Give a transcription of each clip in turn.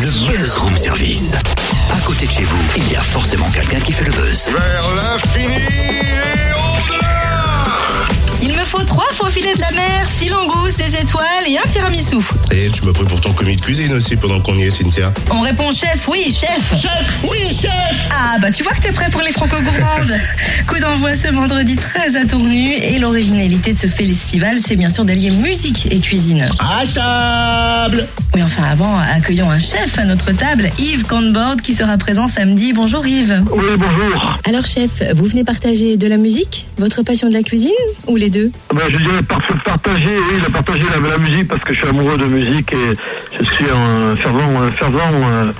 Le Buzz Room Service. À côté de chez vous, il y a forcément quelqu'un qui fait le buzz. Vers l'infini et au-delà Il me faut trois faux filets de la mer, six langoustes, des étoiles et un tiramisu. Et tu m'as pris pour ton commis de cuisine aussi pendant qu'on y est, Cynthia. On répond chef, oui, chef. Chef Oui, chef Ah bah tu vois que t'es prêt pour les franco-gourmandes. Coup d'envoi ce vendredi 13 à Tournu et l'originalité de ce festival, c'est bien sûr d'allier musique et cuisine. À table Oui enfin avant, accueillons un chef à notre table, Yves Canbord qui sera présent samedi. Bonjour Yves. Oui, bonjour. Alors chef, vous venez partager de la musique, votre passion de la cuisine ou les deux? Ben, je dirais par- partager, oui, de partager la, la musique parce que je suis amoureux de musique et je suis un fervent, un fervent euh,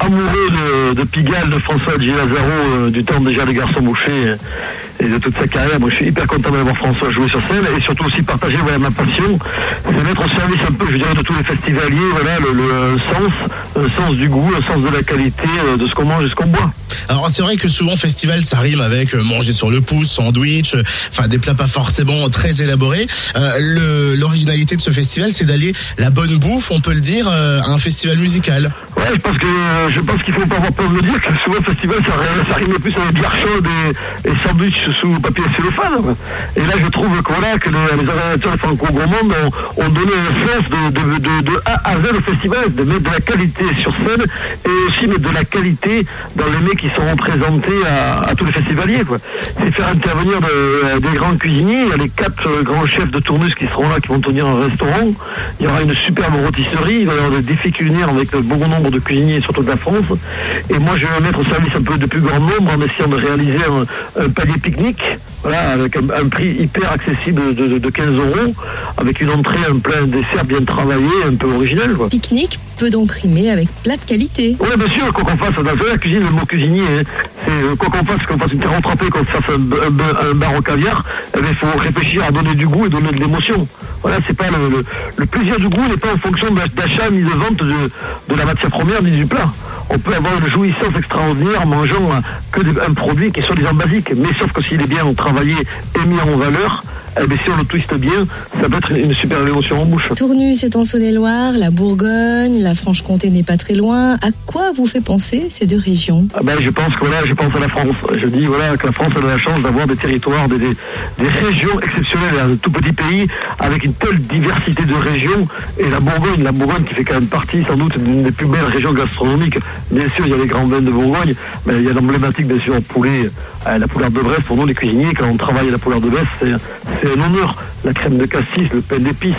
amoureux de, de Pigalle, de François G. Lazaro, euh, du temps déjà des garçons bouchés euh, et de toute sa carrière. Moi, je suis hyper content d'avoir François jouer sur scène et surtout aussi partager voilà, ma passion. C'est mettre au service un peu, je dirais, de tous les festivaliers, voilà, le, le sens, un sens du goût, un sens de la qualité, euh, de ce qu'on mange et ce qu'on boit. Alors c'est vrai que souvent festival ça rime avec euh, manger sur le pouce, sandwich, euh, enfin des plats pas forcément très élaborés. Euh, le- L'originalité de ce festival c'est d'allier la bonne bouffe, on peut le dire, à un festival musical. Je pense que je pense qu'il faut pas avoir peur de le dire que souvent le festival ça, ça rime plus avec bière chaude et, et sandwich sous papier cellophane. Et là je trouve que voilà que les, les organisateurs franco-gourmandes ont, ont donné un sens de, de, A à Z au festival, de mettre de la qualité sur scène et aussi mettre de la qualité dans les mets qui seront présentés à, à tous les festivaliers. C'est faire intervenir de- des grands cuisiniers. Il y a les quatre euh, grands chefs de Tournus qui seront là, qui vont tenir un restaurant. Il y aura une superbe rôtisserie. Il va y avoir des défis culinaires avec un bon nombre de cuisiniers, surtout de la France. Et moi, je vais me mettre au service un peu de plus grand nombre en essayant de réaliser un, un palier pique-nique. Voilà, avec un, prix hyper accessible de, de- de 15 euros, avec une entrée, un plein dessert bien travaillé, un peu original. Pique-nique peut donc rimer avec plat de qualité. Oui, bien sûr, quoi qu'on fasse, dans la cuisine, le mot cuisinier, hein, c'est euh, quoi qu'on fasse, qu'on fasse une carotte râpée, qu'on fasse un, un- bar au caviar, eh il faut réfléchir à donner du goût et donner de l'émotion. Voilà, c'est pas le, le, plaisir du goût n'est pas en fonction d'achat ni de vente de, de la matière première ni du plat. On peut avoir une jouissance extraordinaire en mangeant euh, que des- un produit qui est soi-disant basique, mais sauf que s'il est bien travaillé et mis en valeur, eh bien, si on le twiste bien, ça peut être une, super émotion en bouche. Tournu, c'est en Saône-et-Loire, la Bourgogne, la Franche-Comté n'est pas très loin. À quoi vous fait penser ces deux régions? Ah ben, je pense que voilà, je pense à la France. Je dis voilà que la France a la chance d'avoir des territoires, des, des, des régions exceptionnelles, un tout petit pays avec une telle diversité de régions. Et la Bourgogne, la Bourgogne qui fait quand même partie sans doute d'une des plus belles régions gastronomiques. Bien sûr, il y a les grands vins de Bourgogne, mais il y a l'emblématique bien sûr poulet, euh, la poularde de Brest. Pour nous les cuisiniers, quand on travaille à la poularde de Brest, c'est un honneur. La crème de cassis, le pain d'épices,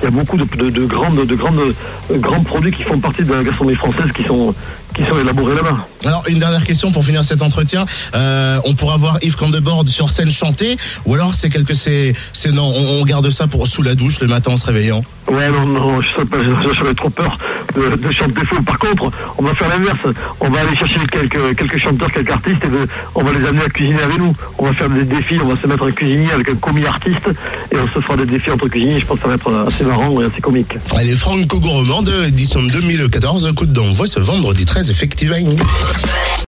il y a beaucoup de, euh, grands produits qui font partie de la gastronomie française qui sont, qui sont élaborés là-bas. Alors une dernière question pour finir cet entretien, Euh, on pourra voir Yves Candebord sur scène chanter, ou alors c'est quelque c'est c'est non, on, on garde ça pour sous la douche le matin en se réveillant. Ouais, non, non, je sais pas, je- j'aurais trop peur de, de chanter faux. Par contre, on va faire l'inverse. On va aller chercher quelques, quelques chanteurs, quelques artistes, et de- on va les amener à cuisiner avec nous. On va faire des défis, on va se mettre un cuisinier avec un commis artiste, et on se fera des défis entre cuisiniers. Je pense que ça va être assez marrant et assez comique. Allez, Franco Gourmand de édition 2014, coup d'envoi ce vendredi 13 effectivement.